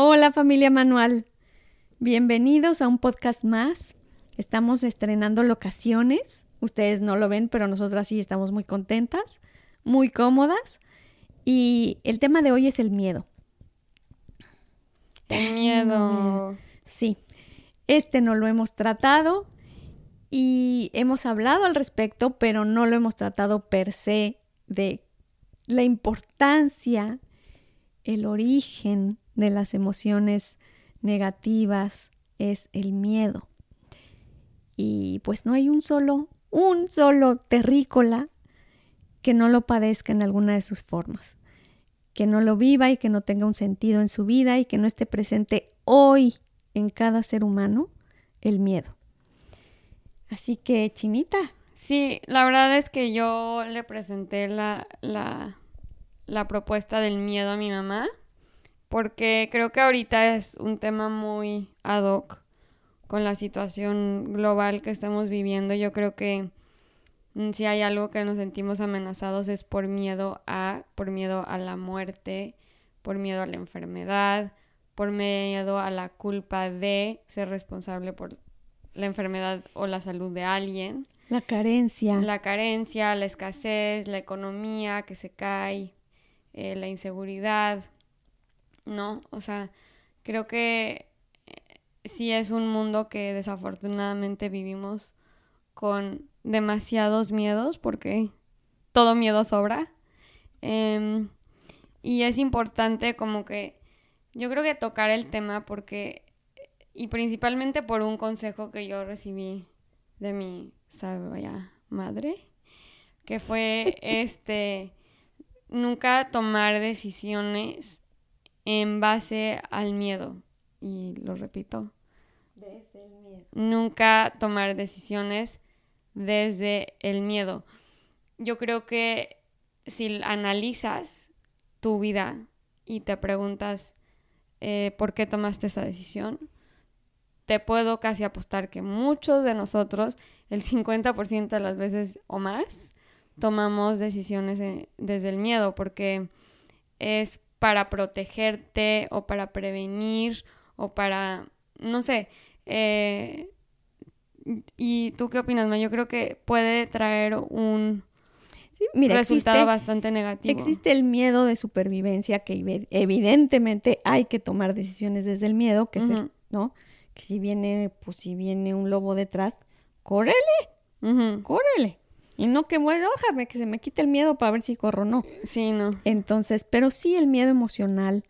Hola familia Manual. Bienvenidos a un podcast más. Estamos estrenando locaciones. Ustedes no lo ven, pero nosotras sí estamos muy contentas, muy cómodas. Y el tema de hoy es el miedo. ¡Qué miedo! Sí, este no lo hemos tratado y hemos hablado al respecto, pero no lo hemos tratado per se de la importancia, el origen de las emociones negativas es el miedo. Y pues no hay un solo, un solo terrícola que no lo padezca en alguna de sus formas, que no lo viva y que no tenga un sentido en su vida y que no esté presente hoy en cada ser humano el miedo. Así que, Chinita, Sí, la verdad es que yo le presenté la, la, la propuesta del miedo a mi mamá, porque creo que ahorita es un tema muy ad hoc con la situación global que estamos viviendo. Yo creo que mm, si hay algo que nos sentimos amenazados es por miedo a, por miedo a la muerte, por miedo a la enfermedad, por miedo a la culpa de ser responsable por la enfermedad o la salud de alguien la carencia. la carencia, la escasez, la economía que se cae, eh, la inseguridad, ¿no? O sea, creo que eh, sí es un mundo que desafortunadamente vivimos con demasiados miedos porque todo miedo sobra. Em, y es importante como que yo creo que tocar el tema porque y principalmente por un consejo que yo recibí de mi sabia madre, que fue este nunca tomar decisiones en base al miedo. Y lo repito, nunca tomar decisiones desde el miedo. Yo creo que si analizas tu vida y te preguntas eh, por qué tomaste esa decisión, te puedo casi apostar que muchos de nosotros, el 50% de las veces o más, tomamos decisiones eh, desde el miedo porque es para protegerte o para prevenir o para, no sé, eh, ¿y tú qué opinas, Ma? Yo creo que puede traer un Sí, mira, resultado existe, bastante negativo. existe el miedo de supervivencia que evi- evidentemente hay que tomar decisiones desde el miedo, que es el-. ¿no? Que si viene, pues si viene un lobo detrás, córrele, Ujú. córrele. Y no que bueno, déjame que se me quite el miedo para ver si corro o no. Sí, no. Entonces, pero sí el miedo emocional,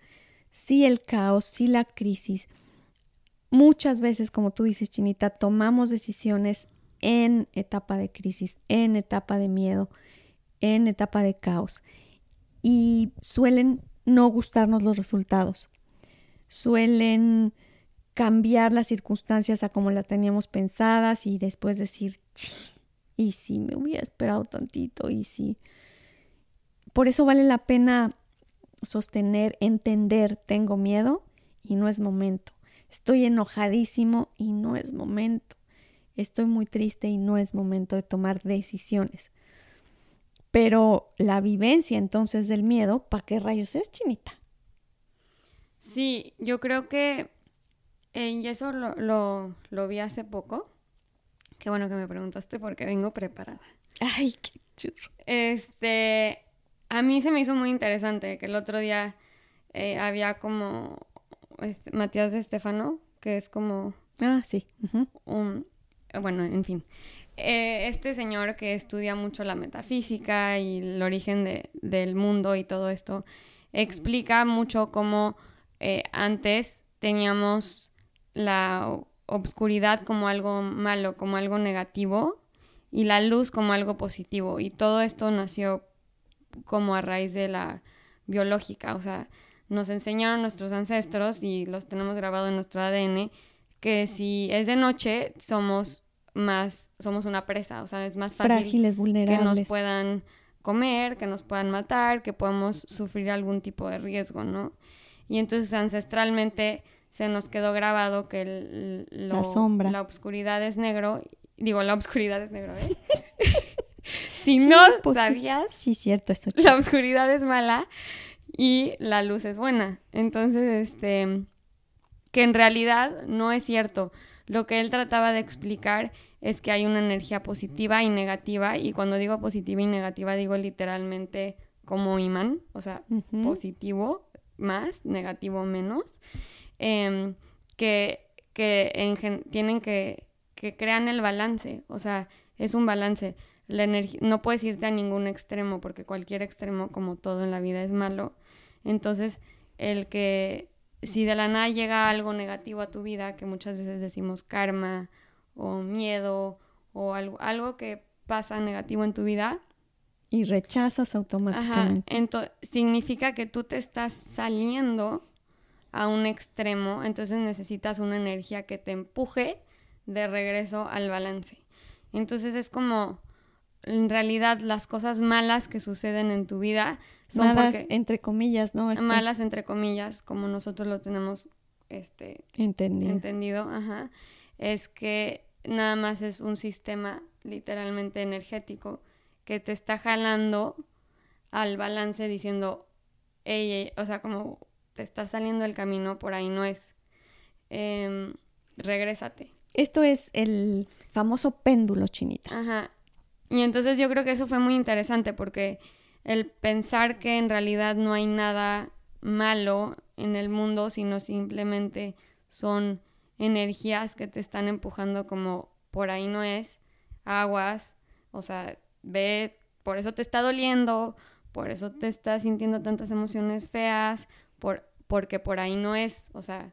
sí el caos, sí la crisis. Muchas veces, como tú dices, Chinita, tomamos decisiones en etapa de crisis, en etapa de miedo, en etapa de caos. Y suelen no gustarnos los resultados. Suelen cambiar las circunstancias a como las teníamos pensadas y después decir, "Chi, y si me hubiera esperado tantito, y si... Por eso vale la pena sostener, entender, tengo miedo y no es momento. Estoy enojadísimo y no es momento. Estoy muy triste y no es momento de tomar decisiones. Pero la vivencia entonces del miedo, ¿para qué rayos es, Chinita? Sí, yo creo que, eh, y eso lo, lo, lo vi hace poco. Qué bueno que me preguntaste porque vengo preparada. Ay, qué churro. Este, a mí se me hizo muy interesante que el otro día eh, había como este, Matías de Estefano, que es como Ah, sí. un, bueno, en fin. Eh, este señor que estudia mucho la metafísica y el origen de- del mundo y todo esto, explica mucho cómo eh, antes teníamos la obscuridad como algo malo, como algo negativo, y la luz como algo positivo. Y todo esto nació como a raíz de la biológica, o sea, nos enseñaron nuestros ancestros y los tenemos grabado en nuestro ADN que si es de noche somos más, somos una presa, o sea, es más fácil Frágiles, vulnerables. que nos puedan comer, que nos puedan matar, que podamos sufrir algún tipo de riesgo, ¿no? Y entonces ancestralmente se nos quedó grabado que el, la sombra, la oscuridad es negro, digo, la oscuridad es negro, ¿eh? si no pues sabías, sí, cierto, esto la oscuridad es mala y la luz es buena. Entonces, este, que en realidad no es cierto. Lo que él trataba de explicar es que hay una energía positiva y negativa, y cuando digo positiva y negativa digo literalmente como imán, o sea, positivo más, negativo menos, em, que, que tienen que, que crean el balance, o sea, es un balance. La energía, no puedes irte a ningún extremo porque cualquier extremo, como todo en la vida, es malo. Entonces, el que si de la nada llega algo negativo a tu vida, que muchas veces decimos karma o miedo o algo, algo que pasa negativo en tu vida. Y rechazas automáticamente. Ajá, significa que tú te estás saliendo a un extremo, entonces necesitas una energía que te empuje de regreso al balance. Entonces es como, en realidad, las cosas malas que suceden en tu vida son malas entre comillas, ¿no? Este malas entre comillas, como nosotros lo tenemos este entendido. entendido, ajá, es que nada más es un sistema literalmente energético que te está jalando al balance diciendo, ey, o sea, como te está saliendo el camino, por ahí no es. Eh, regrésate. Esto es el famoso péndulo chinita. Ajá. Y entonces yo creo que eso fue muy interesante porque el pensar que en realidad no hay nada malo en el mundo, sino simplemente son energías que te están empujando como por ahí no es, aguas, o sea, ve, por eso te está doliendo, por eso te estás sintiendo tantas emociones feas, por, porque por ahí no es, o sea,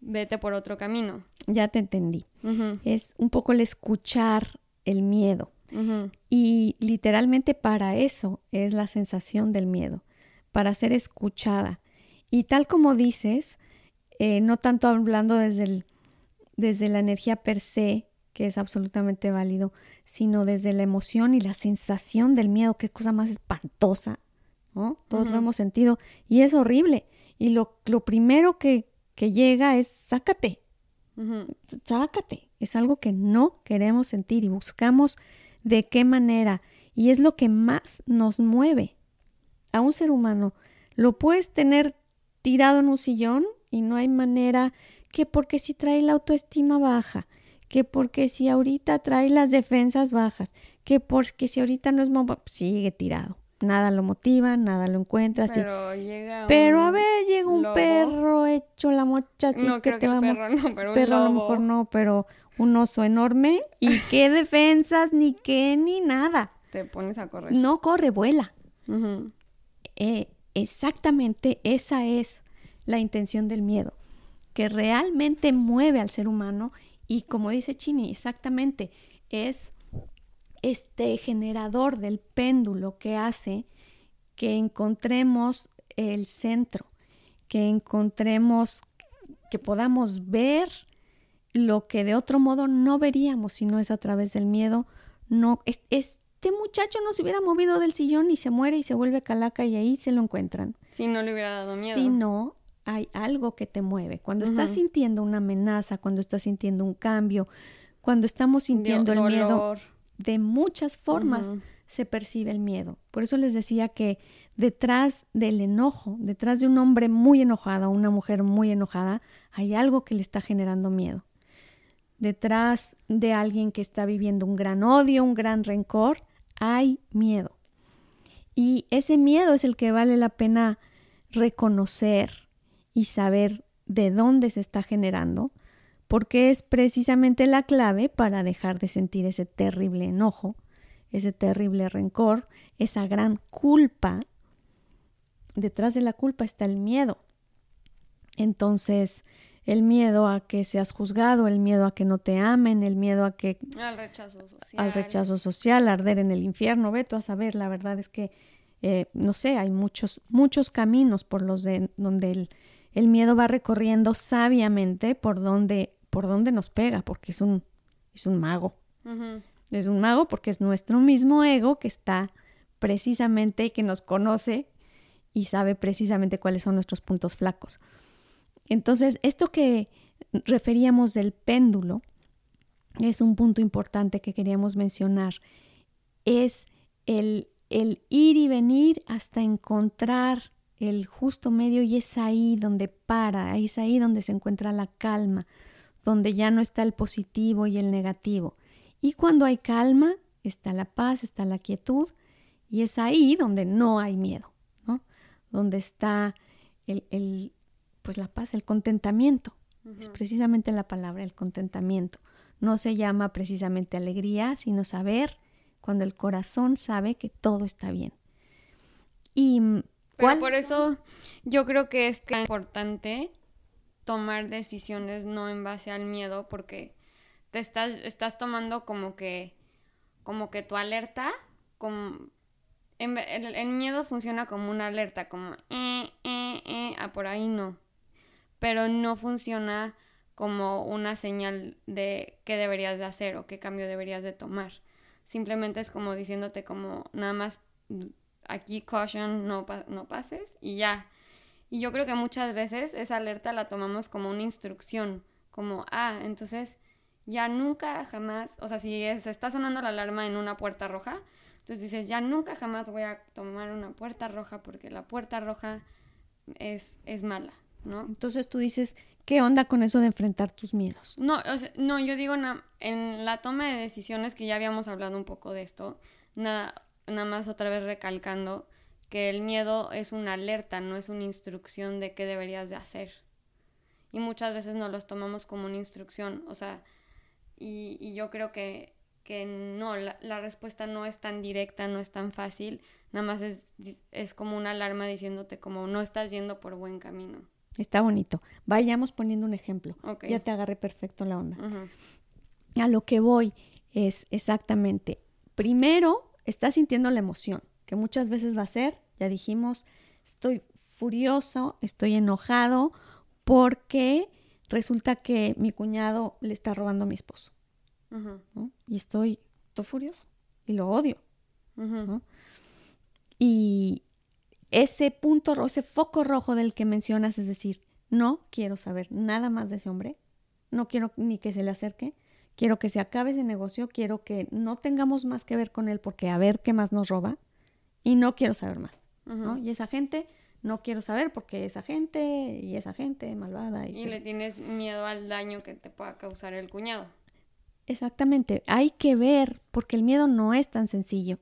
vete por otro camino. Ya te entendí. Es un poco el escuchar el miedo. Y literalmente para eso es la sensación del miedo, para ser escuchada. Y tal como dices, eh, no tanto hablando desde el desde la energía per se, que es absolutamente válido, sino desde la emoción y la sensación del miedo, qué cosa más espantosa, ¿no? Todos lo hemos sentido y es horrible. Y lo, lo primero que, que, llega es sácate, sácate. Es algo que no queremos sentir y buscamos de qué manera. Y es lo que más nos mueve a un ser humano. Lo puedes tener tirado en un sillón y no hay manera que porque si trae la autoestima baja, que porque si ahorita trae las defensas bajas, que porque si ahorita no es sigue tirado. Nada lo motiva, nada lo encuentra. Pero, llega pero a ver, llega un perro hecho la mocha no, que te va perro, no, pero perro a lo mejor no, pero un oso enorme y qué defensas ni qué ni nada. Te pones a correr. No corre, vuela. Eh, exactamente esa es la intención del miedo que realmente mueve al ser humano y como dice Chini, exactamente, es este generador del péndulo que hace que encontremos el centro, que encontremos, que podamos ver lo que de otro modo no veríamos si no es a través del miedo. No, este muchacho no se hubiera movido del sillón y se muere y se vuelve calaca y ahí se lo encuentran. Si no le hubiera dado miedo. Si no, hay algo que te mueve. Cuando estás sintiendo una amenaza, cuando estás sintiendo un cambio, cuando estamos sintiendo el miedo, de muchas formas se percibe el miedo. Por eso les decía que detrás del enojo, detrás de un hombre muy enojado, una mujer muy enojada, hay algo que le está generando miedo. Detrás de alguien que está viviendo un gran odio, un gran rencor, hay miedo. Y ese miedo es el que vale la pena reconocer, y saber de dónde se está generando, porque es precisamente la clave para dejar de sentir ese terrible enojo, ese terrible rencor, esa gran culpa. Detrás de la culpa está el miedo. Entonces, el miedo a que seas juzgado, el miedo a que no te amen, el miedo a que... Al rechazo social. Al rechazo social, arder en el infierno, ve tú a saber, la verdad es que eh, no sé, hay muchos, muchos caminos por los de donde el, miedo va recorriendo sabiamente por donde, por donde nos pega, porque es un, es un mago. Es un mago porque es nuestro mismo ego que está precisamente, que nos conoce y sabe precisamente cuáles son nuestros puntos flacos. Entonces, esto que referíamos del péndulo es un punto importante que queríamos mencionar. Es el, el ir y venir hasta encontrar el justo medio y es ahí donde para, es ahí donde se encuentra la calma, donde ya no está el positivo y el negativo. Y cuando hay calma, está la paz, está la quietud, y es ahí donde no hay miedo, ¿no? Donde está el, el pues la paz, el contentamiento. Es precisamente la palabra, el contentamiento. No se llama precisamente alegría, sino saber cuando el corazón sabe que todo está bien. Y ¿cuál? por eso yo creo que es importante tomar decisiones no en base al miedo, porque te estás, estás tomando como que, como que tu alerta, como, el, miedo funciona como una alerta, como, eh, eh, eh, ah, por ahí no, pero no funciona como una señal de qué deberías de hacer o qué cambio deberías de tomar simplemente es como diciéndote como nada más aquí caution, no, no pases y ya. Y yo creo que muchas veces esa alerta la tomamos como una instrucción, como, ah, entonces ya nunca jamás, o sea, si se está sonando la alarma en una puerta roja, entonces dices, ya nunca jamás voy a tomar una puerta roja porque la puerta roja es, es mala, ¿no? Entonces tú dices ¿Qué onda con eso de enfrentar tus miedos? No, no, yo digo en la toma de decisiones que ya habíamos hablado un poco de esto, nada, nada más otra vez recalcando que el miedo es una alerta, no es una instrucción de qué deberías de hacer. Y muchas veces nos los tomamos como una instrucción, o sea, y, yo creo que, que no, la, la, respuesta no es tan directa, no es tan fácil, nada más es, es como una alarma diciéndote como no estás yendo por buen camino. Está bonito. Vayamos poniendo un ejemplo. Ya te agarré perfecto la onda. A lo que voy es exactamente, primero, estás sintiendo la emoción, que muchas veces va a ser, ya dijimos, estoy furioso, estoy enojado porque resulta que mi cuñado le está robando a mi esposo. Y estoy, estoy furioso y lo odio. Y, ese punto, ese foco rojo del que mencionas, es decir, no quiero saber nada más de ese hombre, no quiero ni que se le acerque, quiero que se acabe ese negocio, quiero que no tengamos más que ver con él porque a ver qué más nos roba y no quiero saber más, ¿no? Y esa gente no quiero saber porque esa gente y esa gente malvada. Y, y le tienes miedo al daño que te pueda causar el cuñado. Exactamente, hay que ver porque el miedo no es tan sencillo.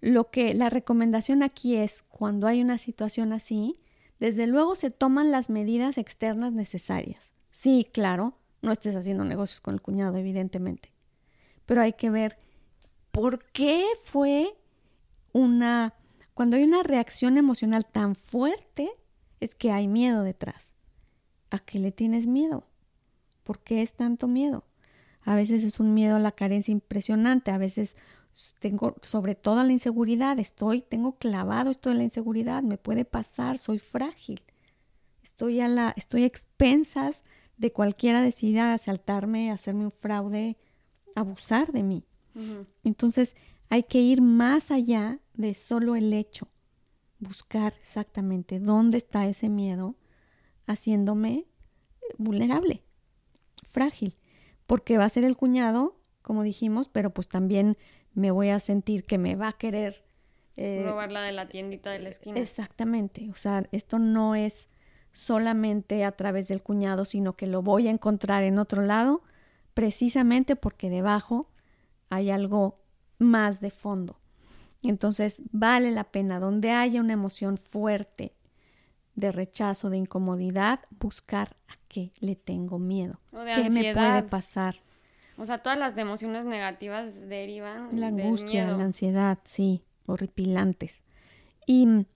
Lo que la recomendación aquí es, cuando hay una situación así, desde luego se toman las medidas externas necesarias. Sí, claro, no estés haciendo negocios con el cuñado, evidentemente. Pero hay que ver por qué fue una... Cuando hay una reacción emocional tan fuerte, es que hay miedo detrás. ¿A qué le tienes miedo? ¿Por qué es tanto miedo? A veces es un miedo a la carencia impresionante, a veces tengo sobre todo la inseguridad, estoy, tengo clavado esto de la inseguridad, me puede pasar, soy frágil. Estoy a la, estoy expensas de cualquiera decida asaltarme, hacerme un fraude, abusar de mí. Entonces hay que ir más allá de solo el hecho, buscar exactamente dónde está ese miedo haciéndome vulnerable, frágil, porque va a ser el cuñado, como dijimos, pero pues también me voy a sentir que me va a querer eh, robarla de la tiendita de la esquina. Exactamente, o sea, esto no es solamente a través del cuñado, sino que lo voy a encontrar en otro lado, precisamente porque debajo hay algo más de fondo. Entonces, vale la pena, donde haya una emoción fuerte de rechazo, de incomodidad, buscar a qué le tengo miedo, qué me puede pasar. O sea, todas las emociones negativas derivan la angustia, la ansiedad, sí, horripilantes. Y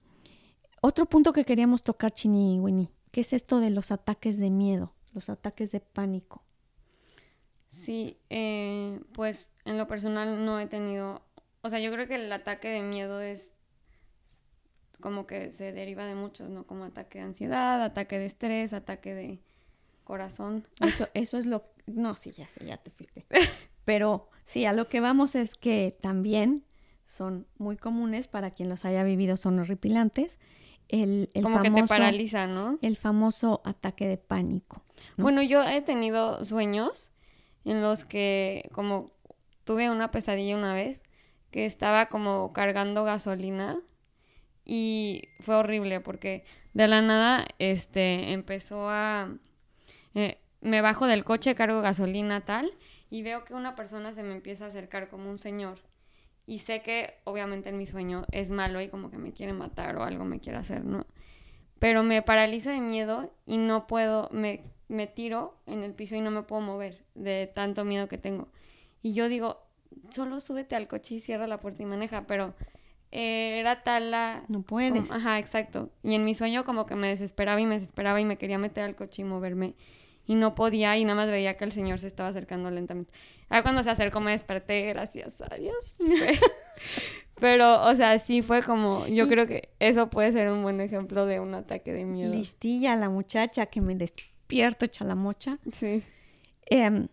otro punto que queríamos tocar, Chini y Winnie, ¿qué es esto de los ataques de miedo, los ataques de pánico? Sí, eh, pues en lo personal no he tenido, o sea, yo creo que el ataque de miedo es como que se deriva de muchos, ¿no? Como ataque de ansiedad, ataque de estrés, ataque de corazón. Eso, eso es lo... No, sí, ya sé, ya te fuiste. Pero sí, a lo que vamos es que también son muy comunes para quien los haya vivido, son horripilantes. El, el como famoso, que te paraliza, ¿no? El famoso ataque de pánico. ¿no? Bueno, yo he tenido sueños en los que como tuve una pesadilla una vez que estaba como cargando gasolina y fue horrible porque de la nada este empezó a eh, me bajo del coche, cargo gasolina tal y veo que una persona se me empieza a acercar como un señor y sé que obviamente en mi sueño es malo y como que me quiere matar o algo me quiere hacer, ¿no? Pero me paraliza de miedo y no puedo, me, me tiro en el piso y no me puedo mover de tanto miedo que tengo. Y yo digo, solo súbete al coche y cierra la puerta y maneja, pero eh, era tal la... No puedes. como- ajá, exacto. Y en mi sueño como que me desesperaba y me desesperaba y me quería meter al coche y moverme. Y no podía y nada más veía que el señor se estaba acercando lentamente. Ah, cuando se acercó me desperté, gracias a Dios. Pero, o sea, sí fue como, yo creo que eso puede ser un buen ejemplo de un ataque de miedo. Listilla la muchacha que me despierto hecha la mocha. Sí. Em,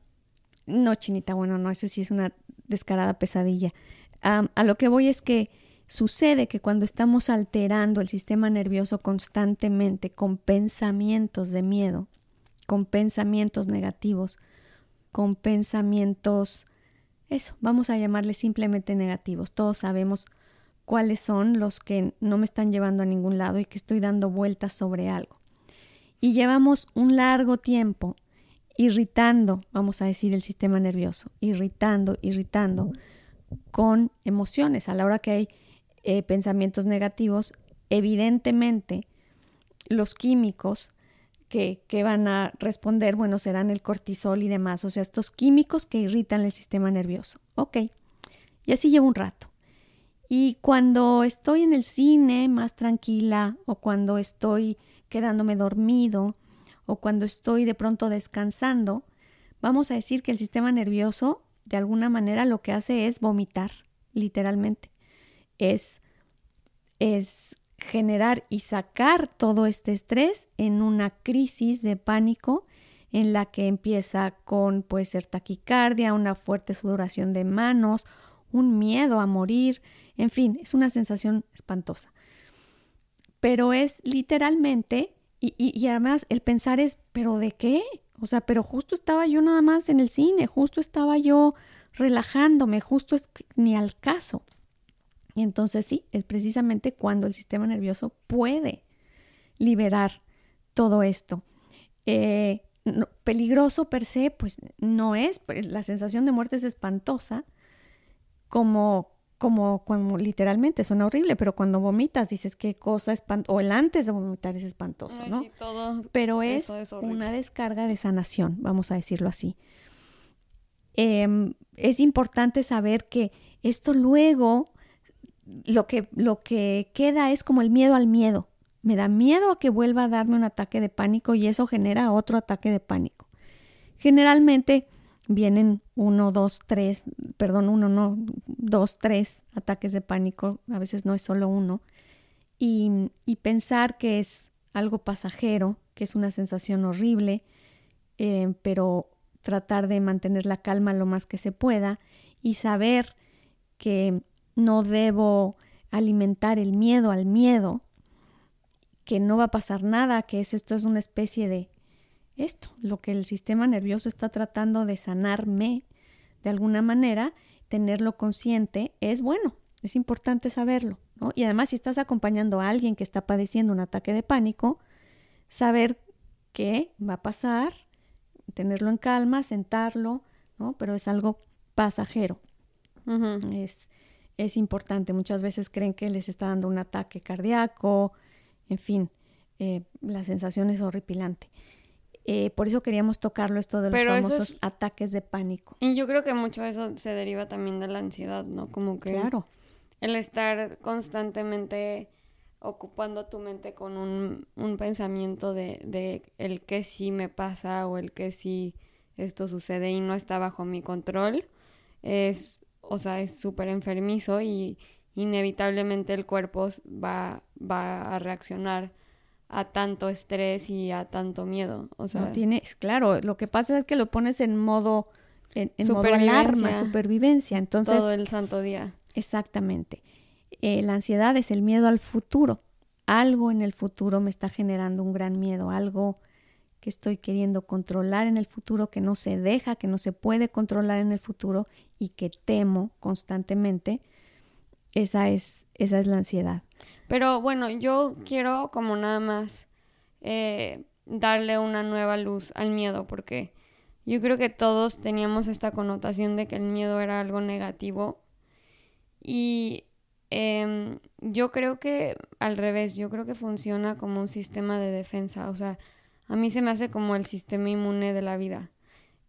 no, chinita, bueno, no, eso sí es una descarada pesadilla. A lo que voy es que sucede que cuando estamos alterando el sistema nervioso constantemente con pensamientos de miedo, con pensamientos negativos, con pensamientos, eso, vamos a llamarle simplemente negativos. Todos sabemos cuáles son los que no me están llevando a ningún lado y que estoy dando vueltas sobre algo. Y llevamos un largo tiempo irritando, vamos a decir, el sistema nervioso, irritando, irritando con emociones. A la hora que hay eh, pensamientos negativos, evidentemente los químicos que, que van a responder, bueno, serán el cortisol y demás, o sea, estos químicos que irritan el sistema nervioso. Ok, y así llevo un rato. Y cuando estoy en el cine más tranquila o cuando estoy quedándome dormido o cuando estoy de pronto descansando, vamos a decir que el sistema nervioso de alguna manera lo que hace es vomitar, literalmente. Es, es generar y sacar todo este estrés en una crisis de pánico en la que empieza con puede ser taquicardia, una fuerte sudoración de manos, un miedo a morir, en fin, es una sensación espantosa. Pero es literalmente, y, y, además el pensar es, ¿pero de qué? O sea, pero justo estaba yo nada más en el cine, justo estaba yo relajándome, justo es ni al caso. Y entonces sí, es precisamente cuando el sistema nervioso puede liberar todo esto. Eh, peligroso per se, pues no es, pues, la sensación de muerte es espantosa, como, como, como literalmente suena horrible, pero cuando vomitas dices qué cosa espantosa, o el antes de vomitar es espantoso, Ay, ¿no? sí, todo pero es, una descarga de sanación, vamos a decirlo así. Eh, es importante saber que esto luego lo que, lo que queda es como el miedo al miedo. Me da miedo a que vuelva a darme un ataque de pánico y eso genera otro ataque de pánico. Generalmente vienen uno, dos, tres, perdón, uno, no, dos, tres ataques de pánico, a veces no es solo uno, y, y pensar que es algo pasajero, que es una sensación horrible, eh, pero tratar de mantener la calma lo más que se pueda y saber que no debo alimentar el miedo al miedo, que no va a pasar nada, que es, esto es una especie de esto, lo que el sistema nervioso está tratando de sanarme de alguna manera, tenerlo consciente es bueno, es importante saberlo, ¿no? Y además si estás acompañando a alguien que está padeciendo un ataque de pánico, saber qué va a pasar, tenerlo en calma, sentarlo, ¿no? Pero es algo pasajero. Uh -huh. Es, es importante. Muchas veces creen que les está dando un ataque cardíaco, en fin, eh, la sensación es horripilante. Eh, por eso queríamos tocarlo esto de los Pero famosos es- ataques de pánico. Y yo creo que mucho de eso se deriva también de la ansiedad, ¿no? Como que Claro, el estar constantemente ocupando tu mente con un, un pensamiento de, de el que sí me pasa o el que sí esto sucede y no está bajo mi control, es, o sea, es súper enfermizo y, inevitablemente el cuerpo va, va a reaccionar a tanto estrés y a tanto miedo. O sea, no tienes, claro, lo que pasa es que lo pones en modo, en, modo alarma, supervivencia. Entonces, todo el santo día. Exactamente. Eh, la ansiedad es el miedo al futuro. Algo en el futuro me está generando un gran miedo, algo que estoy queriendo controlar en el futuro, que no se deja, que no se puede controlar en el futuro y que temo constantemente. Esa es, esa es la ansiedad. Pero bueno, yo quiero como nada más eh, darle una nueva luz al miedo, porque yo creo que todos teníamos esta connotación de que el miedo era algo negativo. Y em, yo creo que al revés, yo creo que funciona como un sistema de defensa. O sea, a mí se me hace como el sistema inmune de la vida.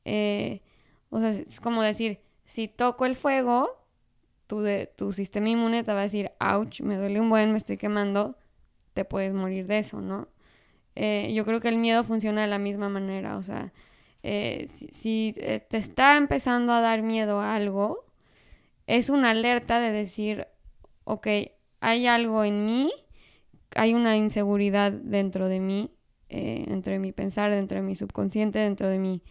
Eh, o sea, es como decir, si toco el fuego, tu, de, tu sistema inmune te va a decir, ouch, me duele un buen, me estoy quemando, te puedes morir de eso, ¿no? Eh, yo creo que el miedo funciona de la misma manera, o sea, eh, si, eh, te está empezando a dar miedo a algo, es una alerta de decir, ok, hay algo en mí, hay una inseguridad dentro de mí, dentro de mi pensar, dentro de mi subconsciente, dentro de mi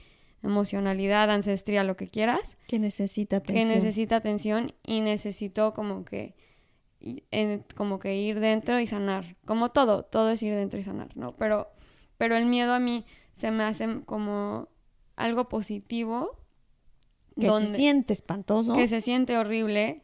emocionalidad ancestral, lo que quieras. Que necesita atención. Que necesita atención y necesito como que, como que ir dentro y sanar. Como todo, todo es ir dentro y sanar, ¿no? Pero, pero el miedo a mí se me hace como algo positivo. Que se siente espantoso. Que se siente horrible,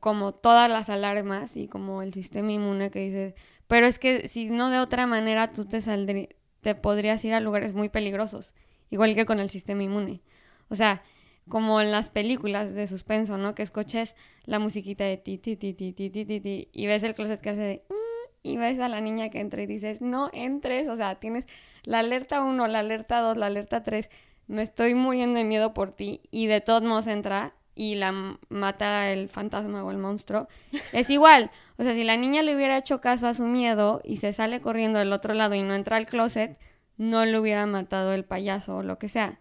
como todas las alarmas y como el sistema inmune que dice, pero es que si no de otra manera tú te saldrías, te podrías ir a lugares muy peligrosos igual que con el sistema inmune. O sea, como en las películas de suspenso, ¿no? Que escuches la musiquita de ti, ti, ti, ti, ti, ti, ti, ti y ves el closet que hace de... Mm", y ves a la niña que entra y dices, no entres, o sea, tienes la alerta 1, la alerta 2, la alerta 3, me estoy muriendo de miedo por ti y de todos modos entra y la mata el fantasma o el monstruo, es igual. O sea, si la niña le hubiera hecho caso a su miedo y se sale corriendo del otro lado y no entra al closet, no le hubiera matado el payaso o lo que sea.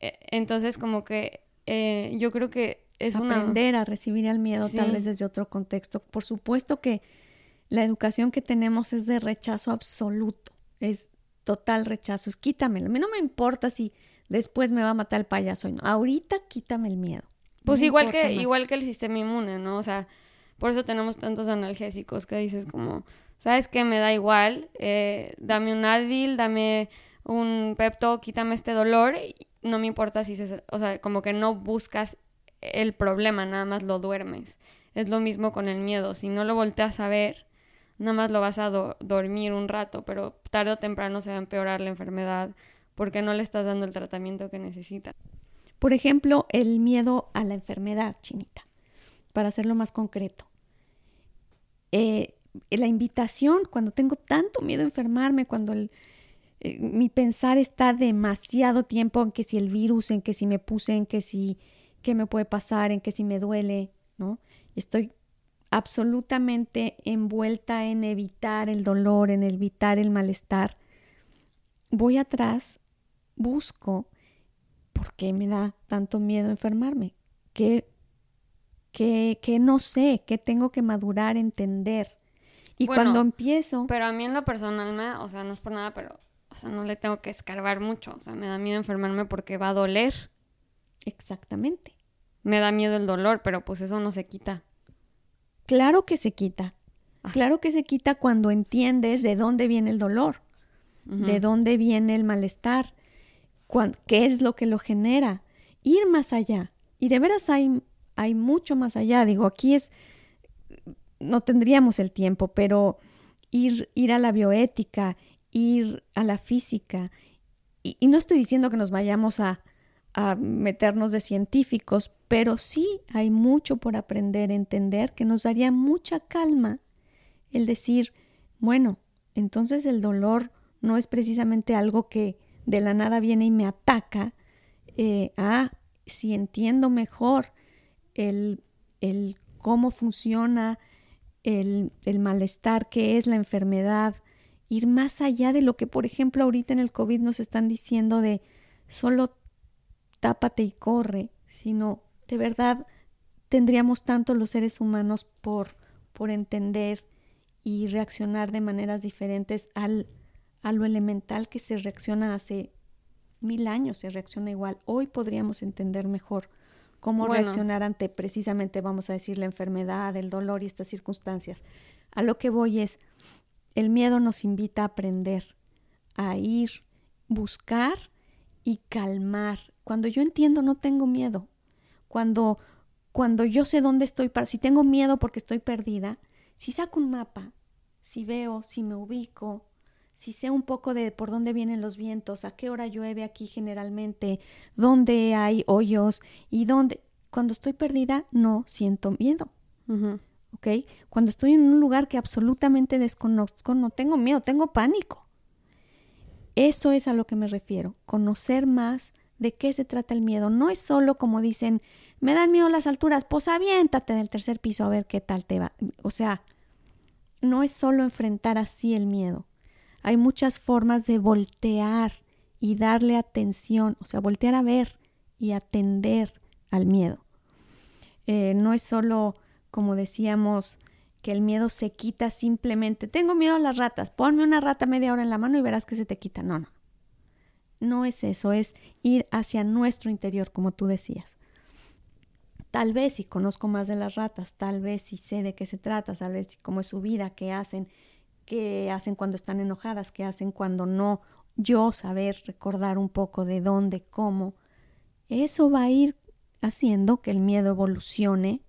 E, entonces, como que eh, yo creo que es aprender a recibir el miedo tal vez desde otro contexto. Por supuesto que la educación que tenemos es de rechazo absoluto, es total rechazo, es quítamelo. A mí no me importa si después me va a matar el payaso y no. Ahorita quítame el miedo. Pues igual que igual que el sistema inmune, ¿no? O sea, por eso tenemos tantos analgésicos que dices como ¿sabes qué? Me da igual, eh, dame un Advil, dame un Pepto, quítame este dolor, no me importa si se, o sea, como que no buscas el problema, nada más lo duermes. Es lo mismo con el miedo, si no lo volteas a ver, nada más lo vas a dormir un rato, pero tarde o temprano se va a empeorar la enfermedad porque no le estás dando el tratamiento que necesita. Por ejemplo, el miedo a la enfermedad, chinita, para hacerlo más concreto. Eh, la invitación, cuando tengo tanto miedo a enfermarme, cuando eh, mi pensar está demasiado tiempo en que si el virus, en que si me puse, en que si qué me puede pasar, en que si me duele, ¿no? Estoy absolutamente envuelta en evitar el dolor, en evitar el malestar. Voy atrás, busco por qué me da tanto miedo enfermarme, qué, qué, qué no sé, qué tengo que madurar, entender. Y cuando empiezo... Pero a mí en lo personal, me, o sea, no es por nada, pero, o sea, no le tengo que escarbar mucho. O sea, me da miedo enfermarme porque va a doler. Exactamente. Me da miedo el dolor, pero pues eso no se quita. Claro que se quita. Claro que se quita cuando entiendes de dónde viene el dolor, de dónde viene el malestar, qué es lo que lo genera. Ir más allá. Y de veras hay, hay mucho más allá. Digo, aquí es no tendríamos el tiempo, pero ir, ir a la bioética, ir a la física, y, no estoy diciendo que nos vayamos a, a meternos de científicos, pero sí hay mucho por aprender, entender, que nos daría mucha calma el decir, bueno, entonces el dolor no es precisamente algo que de la nada viene y me ataca. Eh, ah, si entiendo mejor el, el cómo funciona el, malestar que es la enfermedad, ir más allá de lo que, por ejemplo, ahorita en el COVID nos están diciendo de solo tápate y corre, sino de verdad tendríamos tanto los seres humanos por, por entender y reaccionar de maneras diferentes al, a lo elemental que se reacciona hace mil años, se reacciona igual. Hoy podríamos entender mejor cómo reaccionar ante precisamente, vamos a decir, la enfermedad, el dolor y estas circunstancias. A lo que voy es, el miedo nos invita a aprender, a ir, buscar y calmar. Cuando yo entiendo, no tengo miedo. Cuando, cuando yo sé dónde estoy, si tengo miedo porque estoy perdida, si saco un mapa, si veo, si me ubico, si sé un poco de por dónde vienen los vientos, a qué hora llueve aquí generalmente, dónde hay hoyos y dónde. Cuando estoy perdida, no siento miedo. ¿Ok? Cuando estoy en un lugar que absolutamente desconozco, no tengo miedo, tengo pánico. Eso es a lo que me refiero, conocer más de qué se trata el miedo. No es solo como dicen, me dan miedo las alturas, pues aviéntate del tercer piso a ver qué tal te va. O sea, no es solo enfrentar así el miedo. Hay muchas formas de voltear y darle atención, o sea, voltear a ver y atender al miedo. Eh, no es solo, como decíamos, que el miedo se quita simplemente, tengo miedo a las ratas, ponme una rata media hora en la mano y verás que se te quita. No, no. No es eso, es ir hacia nuestro interior, como tú decías. Tal vez si conozco más de las ratas, tal vez si sé de qué se trata, tal vez cómo es su vida, qué hacen, qué hacen cuando están enojadas, qué hacen cuando no, yo saber recordar un poco de dónde, cómo, eso va a ir haciendo que el miedo evolucione,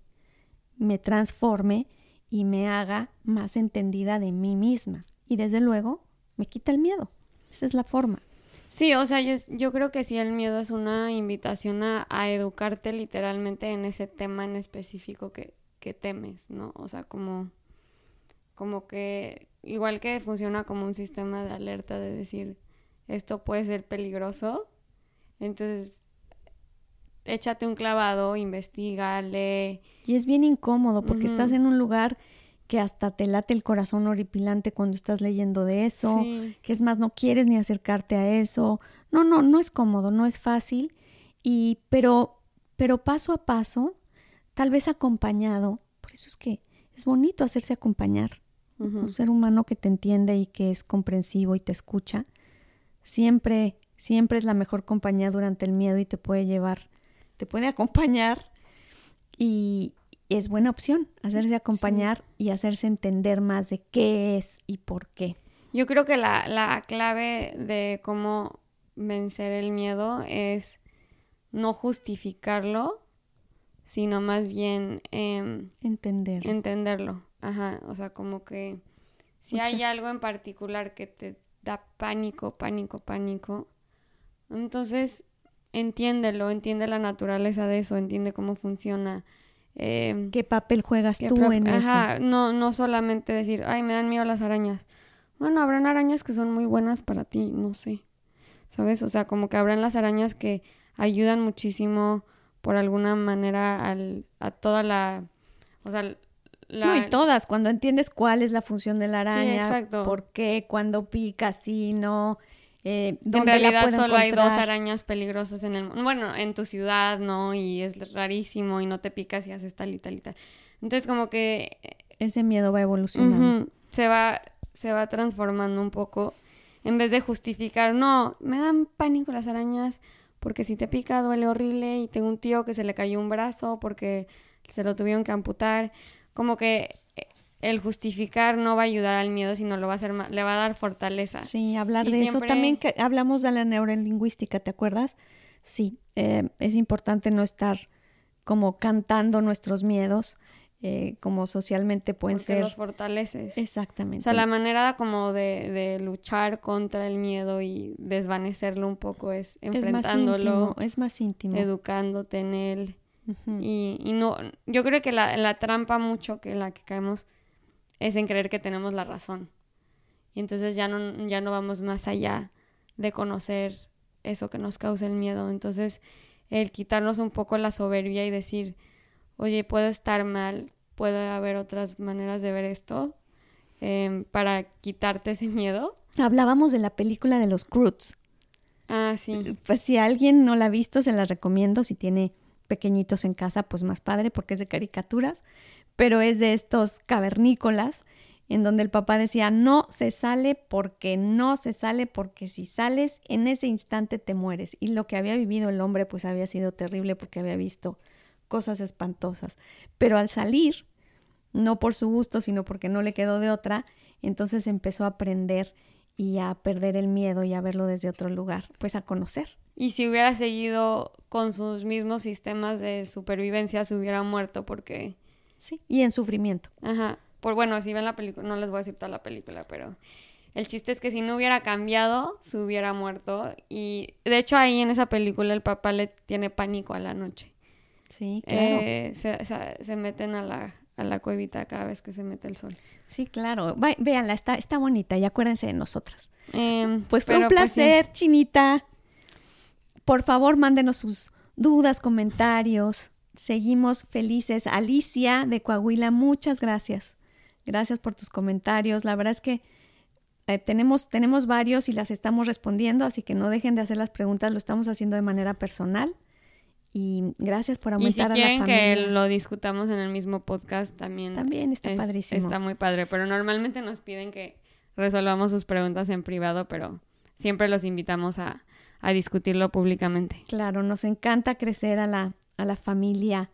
me transforme y me haga más entendida de mí misma. Y desde luego me quita el miedo. Esa es la forma. Sí, o sea, yo, yo creo que sí el miedo es una invitación a, educarte literalmente en ese tema en específico que, que temes, ¿no? O sea, como, como que, igual que funciona como un sistema de alerta de decir, esto puede ser peligroso, entonces échate un clavado, investigale. Y es bien incómodo porque estás en un lugar que hasta te late el corazón horripilante cuando estás leyendo de eso, que es más, no quieres ni acercarte a eso. No, no, no es cómodo, no es fácil, y, pero, pero paso a paso, tal vez acompañado, por eso es que es bonito hacerse acompañar. Un ser humano que te entiende y que es comprensivo y te escucha, siempre, siempre es la mejor compañía durante el miedo y te puede llevar, te puede acompañar y, es buena opción hacerse acompañar y hacerse entender más de qué es y por qué. Yo creo que la, la clave de cómo vencer el miedo es no justificarlo, sino más bien eh, entenderlo. entenderlo. Ajá, o sea, como que si hay algo en particular que te da pánico, pánico, pánico, entonces entiéndelo, entiende la naturaleza de eso, entiende cómo funciona, Em, ¿Qué papel juegas tú en eso? No, no solamente decir, ay, me dan miedo las arañas. Bueno, habrán arañas que son muy buenas para ti, no sé. ¿Sabes? O sea, como que habrán las arañas que ayudan muchísimo por alguna manera al, a toda la... O sea, la... No, y todas, cuando entiendes cuál es la función de la araña, por qué, cuando pica, sí, no, eh, en realidad solo hay dos arañas peligrosas en el bueno, en tu ciudad, ¿no? Y es rarísimo y no te picas y haces tal y tal y tal. Entonces como que ese miedo va evolucionando. se va se va transformando un poco en vez de justificar, no, me dan pánico las arañas porque si te pica duele horrible y tengo un tío que se le cayó un brazo porque se lo tuvieron que amputar, como que el justificar no va a ayudar al miedo, sino lo va a hacer le va a dar fortaleza. Sí, hablar de eso también que hablamos de la neurolingüística, ¿te acuerdas? Sí, eh, es importante no estar como cantando nuestros miedos, eh, como socialmente pueden Porque ser. los fortaleces. Exactamente. O sea, la manera como de, de, luchar contra el miedo y desvanecerlo un poco es enfrentándolo. Es más íntimo. Educándote en él. Y, y, no, yo creo que la, la trampa mucho que la que caemos es en creer que tenemos la razón. Y entonces ya no, ya no vamos más allá de conocer eso que nos causa el miedo. Entonces, el quitarnos un poco la soberbia y decir, oye, puedo estar mal, puede haber otras maneras de ver esto, em, para quitarte ese miedo. Hablábamos de la película de los Croods. Ah, sí. Pues si alguien no la ha visto, se la recomiendo si tiene pequeñitos en casa, pues más padre porque es de caricaturas, pero es de estos cavernícolas en donde el papá decía, no se sale porque no se sale porque si sales en ese instante te mueres. Y lo que había vivido el hombre pues había sido terrible porque había visto cosas espantosas. Pero al salir, no por su gusto, sino porque no le quedó de otra, entonces empezó a aprender y a perder el miedo y a verlo desde otro lugar, pues a conocer. Y si hubiera seguido con sus mismos sistemas de supervivencia, se hubiera muerto porque... Sí, y en sufrimiento. Ajá. Por bueno, si ven la película, no les voy a decir toda la película, pero el chiste es que si no hubiera cambiado, se hubiera muerto. Y de hecho ahí en esa película el papá le tiene pánico a la noche. Sí, claro. Eh, se, se, meten a la, a la cuevita cada vez que se mete el sol. Sí, claro. véanla, está, está bonita y acuérdense de nosotras. Em, pues fue un pues, placer, Chinita. Por favor, mándenos sus dudas, comentarios. Seguimos felices. Alicia de Coahuila, muchas gracias. Gracias por tus comentarios. La verdad es que eh, tenemos, tenemos varios y las estamos respondiendo, así que no dejen de hacer las preguntas, lo estamos haciendo de manera personal. Y gracias por aumentar y si quieren que lo discutamos en el mismo podcast, también, también está padrísimo. Está muy padre, pero normalmente nos piden que resolvamos sus preguntas en privado, pero siempre los invitamos a, a discutirlo públicamente. Claro, nos encanta crecer a la, a la familia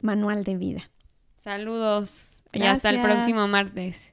manual de vida. Saludos y hasta el próximo martes.